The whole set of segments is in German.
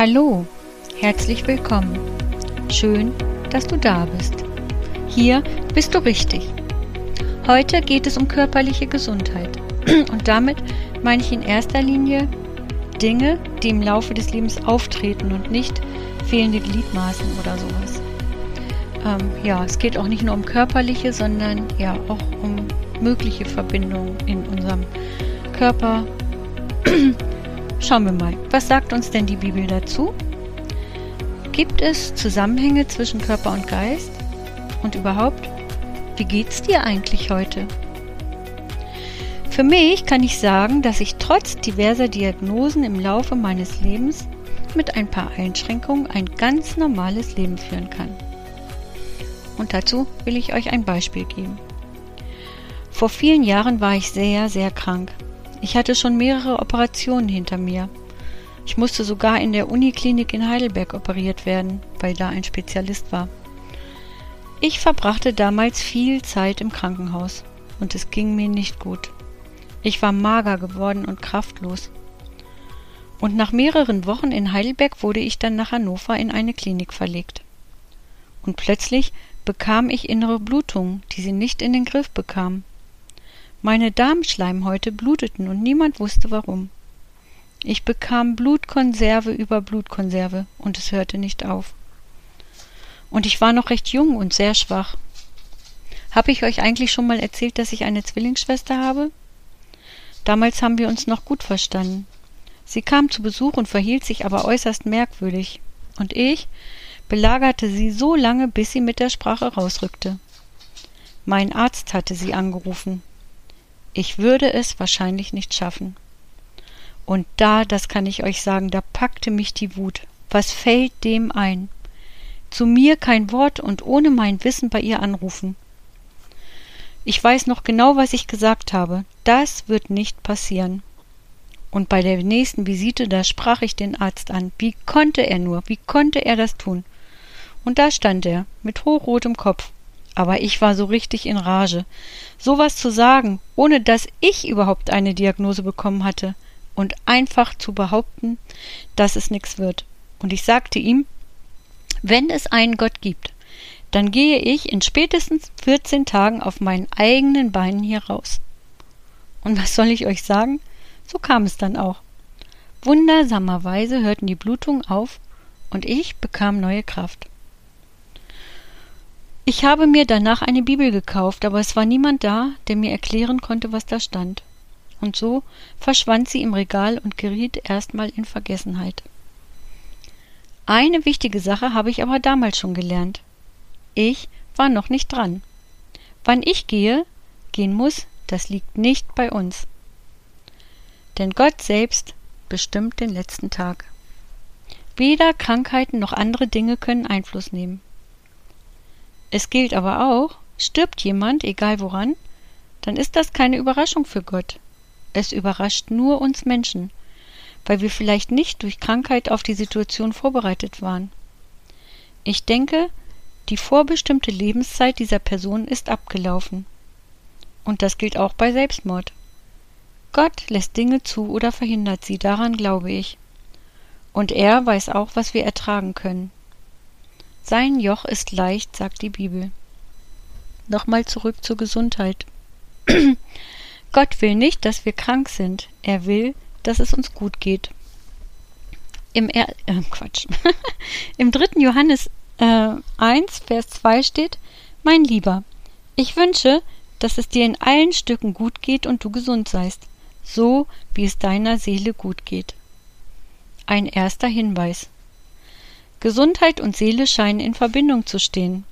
Hallo, herzlich willkommen. Schön, dass du da bist. Hier bist du richtig. Heute geht es um körperliche Gesundheit. Und damit meine ich in erster Linie Dinge, die im Laufe des Lebens auftreten und nicht fehlende Gliedmaßen oder sowas. Ähm, ja, es geht auch nicht nur um körperliche, sondern ja auch um mögliche Verbindungen in unserem Körper. Schauen wir mal, was sagt uns denn die Bibel dazu? Gibt es Zusammenhänge zwischen Körper und Geist? Und überhaupt, wie geht's dir eigentlich heute? Für mich kann ich sagen, dass ich trotz diverser Diagnosen im Laufe meines Lebens mit ein paar Einschränkungen ein ganz normales Leben führen kann. Und dazu will ich euch ein Beispiel geben. Vor vielen Jahren war ich sehr, sehr krank. Ich hatte schon mehrere Operationen hinter mir. Ich musste sogar in der Uniklinik in Heidelberg operiert werden, weil da ein Spezialist war. Ich verbrachte damals viel Zeit im Krankenhaus und es ging mir nicht gut. Ich war mager geworden und kraftlos. Und nach mehreren Wochen in Heidelberg wurde ich dann nach Hannover in eine Klinik verlegt. Und plötzlich bekam ich innere Blutungen, die sie nicht in den Griff bekam. Meine Darmschleimhäute bluteten und niemand wusste warum. Ich bekam Blutkonserve über Blutkonserve und es hörte nicht auf. Und ich war noch recht jung und sehr schwach. Habe ich euch eigentlich schon mal erzählt, dass ich eine Zwillingsschwester habe? Damals haben wir uns noch gut verstanden. Sie kam zu Besuch und verhielt sich aber äußerst merkwürdig. Und ich belagerte sie so lange, bis sie mit der Sprache rausrückte. Mein Arzt hatte sie angerufen. Ich würde es wahrscheinlich nicht schaffen. Und da, das kann ich euch sagen, da packte mich die Wut. Was fällt dem ein? Zu mir kein Wort und ohne mein Wissen bei ihr anrufen. Ich weiß noch genau, was ich gesagt habe. Das wird nicht passieren. Und bei der nächsten Visite, da sprach ich den Arzt an. Wie konnte er nur? Wie konnte er das tun? Und da stand er, mit hochrotem Kopf. Aber ich war so richtig in Rage. Sowas zu sagen, ohne dass ich überhaupt eine Diagnose bekommen hatte, und einfach zu behaupten, dass es nichts wird. Und ich sagte ihm, wenn es einen Gott gibt, dann gehe ich in spätestens 14 Tagen auf meinen eigenen Beinen hier raus. Und was soll ich euch sagen? So kam es dann auch. Wundersamerweise hörten die Blutungen auf und ich bekam neue Kraft. Ich habe mir danach eine Bibel gekauft, aber es war niemand da, der mir erklären konnte, was da stand. Und so verschwand sie im Regal und geriet erstmal in Vergessenheit. Eine wichtige Sache habe ich aber damals schon gelernt. Ich war noch nicht dran. Wann ich gehe, gehen muss, das liegt nicht bei uns. Denn Gott selbst bestimmt den letzten Tag. Weder Krankheiten noch andere Dinge können Einfluss nehmen. Es gilt aber auch, stirbt jemand, egal woran, dann ist das keine Überraschung für Gott. Es überrascht nur uns Menschen, weil wir vielleicht nicht durch Krankheit auf die Situation vorbereitet waren. Ich denke, die vorbestimmte Lebenszeit dieser Person ist abgelaufen. Und das gilt auch bei Selbstmord. Gott lässt Dinge zu oder verhindert sie, daran glaube ich. Und er weiß auch, was wir ertragen können. Sein Joch ist leicht, sagt die Bibel. Nochmal zurück zur Gesundheit. Gott will nicht, dass wir krank sind. Er will, dass es uns gut geht. Im er äh, Quatsch. Im dritten Johannes äh, 1, Vers 2 steht, Mein Lieber, ich wünsche, dass es dir in allen Stücken gut geht und du gesund seist, so wie es deiner Seele gut geht. Ein erster Hinweis. Gesundheit und Seele scheinen in Verbindung zu stehen.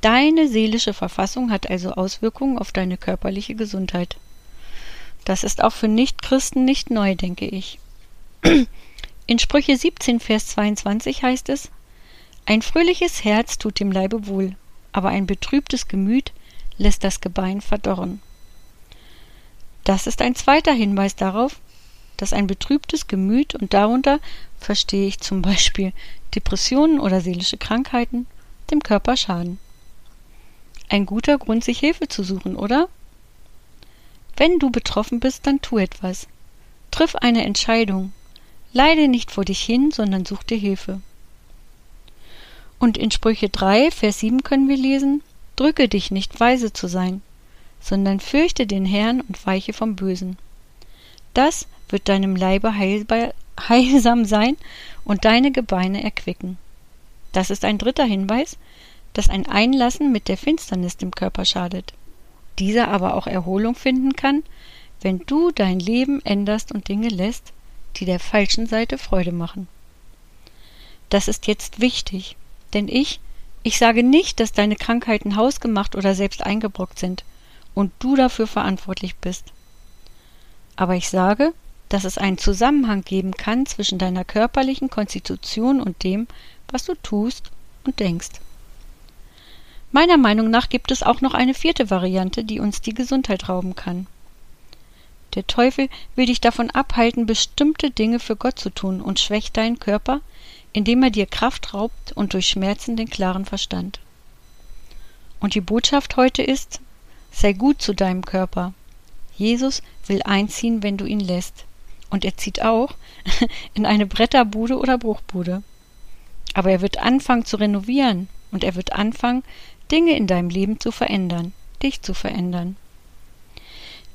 Deine seelische Verfassung hat also Auswirkungen auf deine körperliche Gesundheit. Das ist auch für Nichtchristen nicht neu, denke ich. In Sprüche 17, Vers 22 heißt es, Ein fröhliches Herz tut dem Leibe wohl, aber ein betrübtes Gemüt lässt das Gebein verdorren. Das ist ein zweiter Hinweis darauf, dass ein betrübtes Gemüt und darunter verstehe ich zum Beispiel Depressionen oder seelische Krankheiten, dem Körper schaden. Ein guter Grund, sich Hilfe zu suchen, oder? Wenn du betroffen bist, dann tu etwas. Triff eine Entscheidung. Leide nicht vor dich hin, sondern such dir Hilfe. Und in Sprüche 3, Vers 7 können wir lesen, Drücke dich nicht, weise zu sein, sondern fürchte den Herrn und weiche vom Bösen. Das wird deinem Leibe heilbar, heilsam sein und deine Gebeine erquicken. Das ist ein dritter Hinweis, dass ein Einlassen mit der Finsternis dem Körper schadet. Dieser aber auch Erholung finden kann, wenn du dein Leben änderst und Dinge lässt, die der falschen Seite Freude machen. Das ist jetzt wichtig, denn ich, ich sage nicht, dass deine Krankheiten hausgemacht oder selbst eingebrockt sind und du dafür verantwortlich bist. Aber ich sage, dass es einen Zusammenhang geben kann zwischen deiner körperlichen Konstitution und dem, was du tust und denkst. Meiner Meinung nach gibt es auch noch eine vierte Variante, die uns die Gesundheit rauben kann. Der Teufel will dich davon abhalten, bestimmte Dinge für Gott zu tun und schwächt deinen Körper, indem er dir Kraft raubt und durch Schmerzen den klaren Verstand. Und die Botschaft heute ist, sei gut zu deinem Körper. Jesus will einziehen, wenn du ihn lässt. Und er zieht auch in eine Bretterbude oder Bruchbude. Aber er wird anfangen zu renovieren und er wird anfangen, Dinge in deinem Leben zu verändern, dich zu verändern.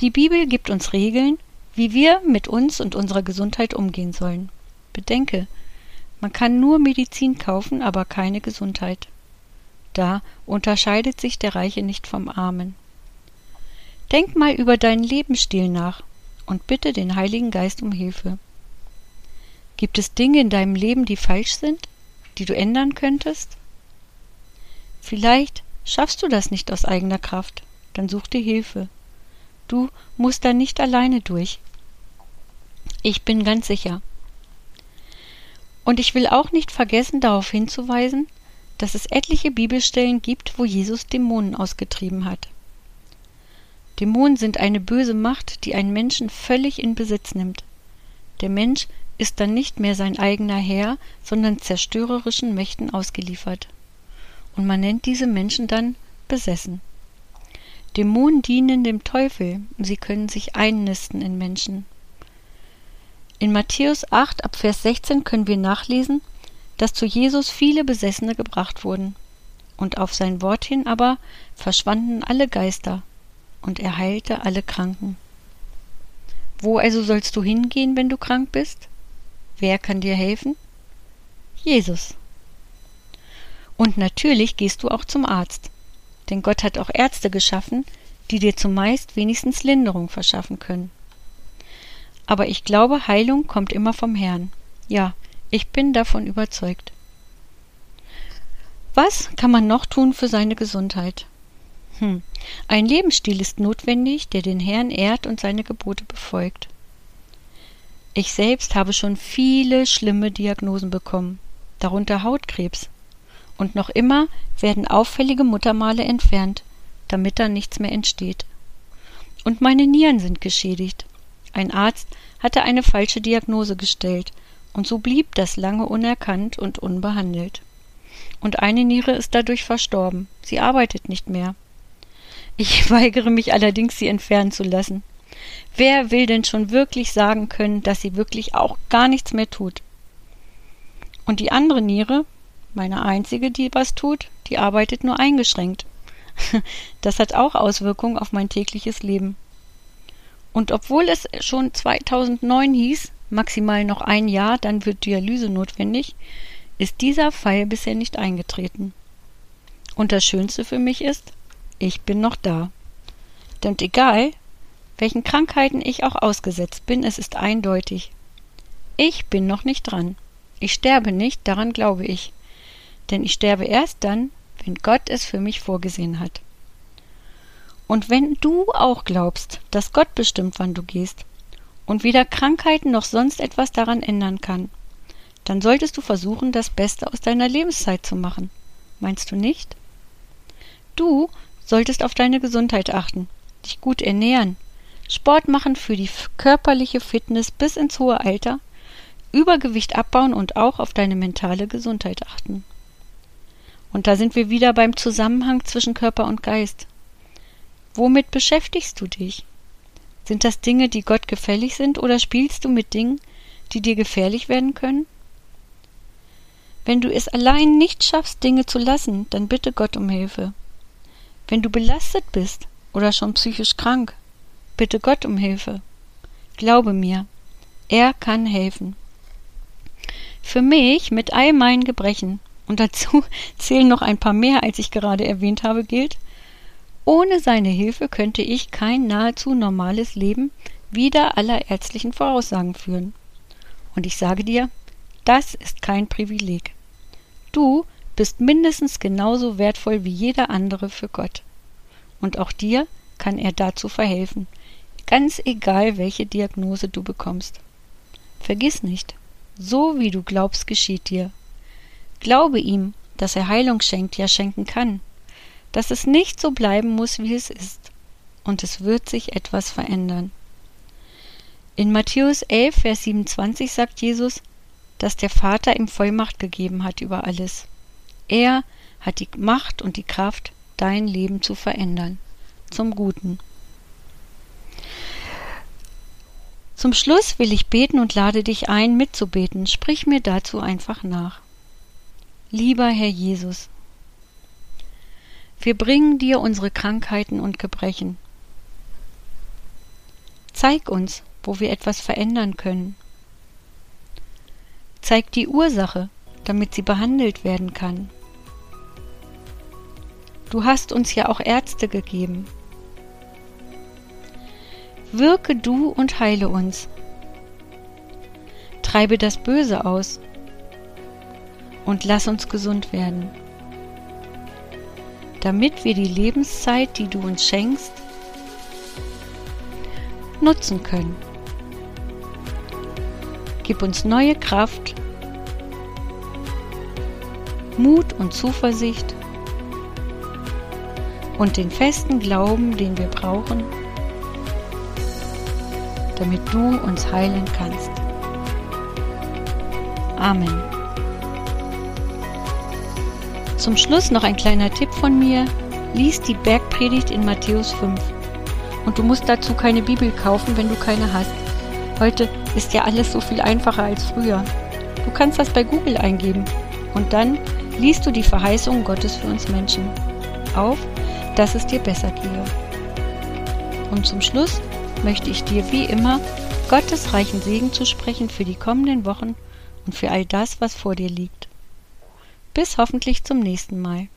Die Bibel gibt uns Regeln, wie wir mit uns und unserer Gesundheit umgehen sollen. Bedenke, man kann nur Medizin kaufen, aber keine Gesundheit. Da unterscheidet sich der Reiche nicht vom Armen. Denk mal über deinen Lebensstil nach und bitte den Heiligen Geist um Hilfe. Gibt es Dinge in deinem Leben, die falsch sind, die du ändern könntest? Vielleicht schaffst du das nicht aus eigener Kraft, dann such dir Hilfe. Du musst da nicht alleine durch. Ich bin ganz sicher. Und ich will auch nicht vergessen, darauf hinzuweisen, dass es etliche Bibelstellen gibt, wo Jesus Dämonen ausgetrieben hat. Dämonen sind eine böse Macht, die einen Menschen völlig in Besitz nimmt. Der Mensch ist dann nicht mehr sein eigener Herr, sondern zerstörerischen Mächten ausgeliefert. Und man nennt diese Menschen dann besessen. Dämonen dienen dem Teufel, sie können sich einnisten in Menschen. In Matthäus 8 ab Vers 16 können wir nachlesen, dass zu Jesus viele Besessene gebracht wurden. Und auf sein Wort hin aber verschwanden alle Geister, und er heilte alle Kranken. Wo also sollst du hingehen, wenn du krank bist? Wer kann dir helfen? Jesus. Und natürlich gehst du auch zum Arzt denn Gott hat auch Ärzte geschaffen, die dir zumeist wenigstens Linderung verschaffen können. Aber ich glaube, Heilung kommt immer vom Herrn. Ja, ich bin davon überzeugt. Was kann man noch tun für seine Gesundheit? Hm. Ein Lebensstil ist notwendig, der den Herrn ehrt und seine Gebote befolgt. Ich selbst habe schon viele schlimme Diagnosen bekommen, darunter Hautkrebs, und noch immer werden auffällige Muttermale entfernt, damit da nichts mehr entsteht. Und meine Nieren sind geschädigt. Ein Arzt hatte eine falsche Diagnose gestellt, und so blieb das lange unerkannt und unbehandelt. Und eine Niere ist dadurch verstorben, sie arbeitet nicht mehr. Ich weigere mich allerdings, sie entfernen zu lassen. Wer will denn schon wirklich sagen können, dass sie wirklich auch gar nichts mehr tut? Und die andere Niere, meine einzige, die was tut, die arbeitet nur eingeschränkt. Das hat auch Auswirkungen auf mein tägliches Leben. Und obwohl es schon 2009 hieß, maximal noch ein Jahr, dann wird Dialyse notwendig, ist dieser Fall bisher nicht eingetreten. Und das Schönste für mich ist, ich bin noch da. Denn egal, welchen Krankheiten ich auch ausgesetzt bin, es ist eindeutig. Ich bin noch nicht dran. Ich sterbe nicht, daran glaube ich denn ich sterbe erst dann, wenn Gott es für mich vorgesehen hat. Und wenn du auch glaubst, dass Gott bestimmt, wann du gehst, und weder Krankheiten noch sonst etwas daran ändern kann, dann solltest du versuchen, das Beste aus deiner Lebenszeit zu machen. Meinst du nicht? Du solltest auf deine Gesundheit achten, dich gut ernähren, Sport machen für die körperliche Fitness bis ins hohe Alter, Übergewicht abbauen und auch auf deine mentale Gesundheit achten. Und da sind wir wieder beim Zusammenhang zwischen Körper und Geist. Womit beschäftigst du dich? Sind das Dinge, die Gott gefällig sind, oder spielst du mit Dingen, die dir gefährlich werden können? Wenn du es allein nicht schaffst, Dinge zu lassen, dann bitte Gott um Hilfe. Wenn du belastet bist oder schon psychisch krank, bitte Gott um Hilfe. Glaube mir, er kann helfen. Für mich mit all meinen Gebrechen, und dazu zählen noch ein paar mehr, als ich gerade erwähnt habe, gilt, ohne seine Hilfe könnte ich kein nahezu normales Leben wider aller ärztlichen Voraussagen führen. Und ich sage dir, das ist kein Privileg. Du bist mindestens genauso wertvoll wie jeder andere für Gott. Und auch dir kann er dazu verhelfen, ganz egal welche Diagnose du bekommst. Vergiss nicht, so wie du glaubst, geschieht dir. Glaube ihm, dass er Heilung schenkt, ja schenken kann, dass es nicht so bleiben muss, wie es ist, und es wird sich etwas verändern. In Matthäus 11, Vers 27 sagt Jesus, dass der Vater ihm Vollmacht gegeben hat über alles. Er hat die Macht und die Kraft, dein Leben zu verändern, zum Guten. Zum Schluss will ich beten und lade dich ein, mitzubeten. Sprich mir dazu einfach nach. Lieber Herr Jesus, wir bringen dir unsere Krankheiten und Gebrechen. Zeig uns, wo wir etwas verändern können. Zeig die Ursache, damit sie behandelt werden kann. Du hast uns ja auch Ärzte gegeben. Wirke du und heile uns. Treibe das Böse aus und lass uns gesund werden, damit wir die Lebenszeit, die du uns schenkst, nutzen können. Gib uns neue Kraft, Mut und Zuversicht und den festen Glauben, den wir brauchen, damit du uns heilen kannst. Amen. Zum Schluss noch ein kleiner Tipp von mir. Lies die Bergpredigt in Matthäus 5. Und du musst dazu keine Bibel kaufen, wenn du keine hast. Heute ist ja alles so viel einfacher als früher. Du kannst das bei Google eingeben und dann liest du die Verheißungen Gottes für uns Menschen auf, dass es dir besser gehe. Und zum Schluss möchte ich dir wie immer Gottes reichen Segen zu sprechen für die kommenden Wochen und für all das, was vor dir liegt. Bis hoffentlich zum nächsten Mal.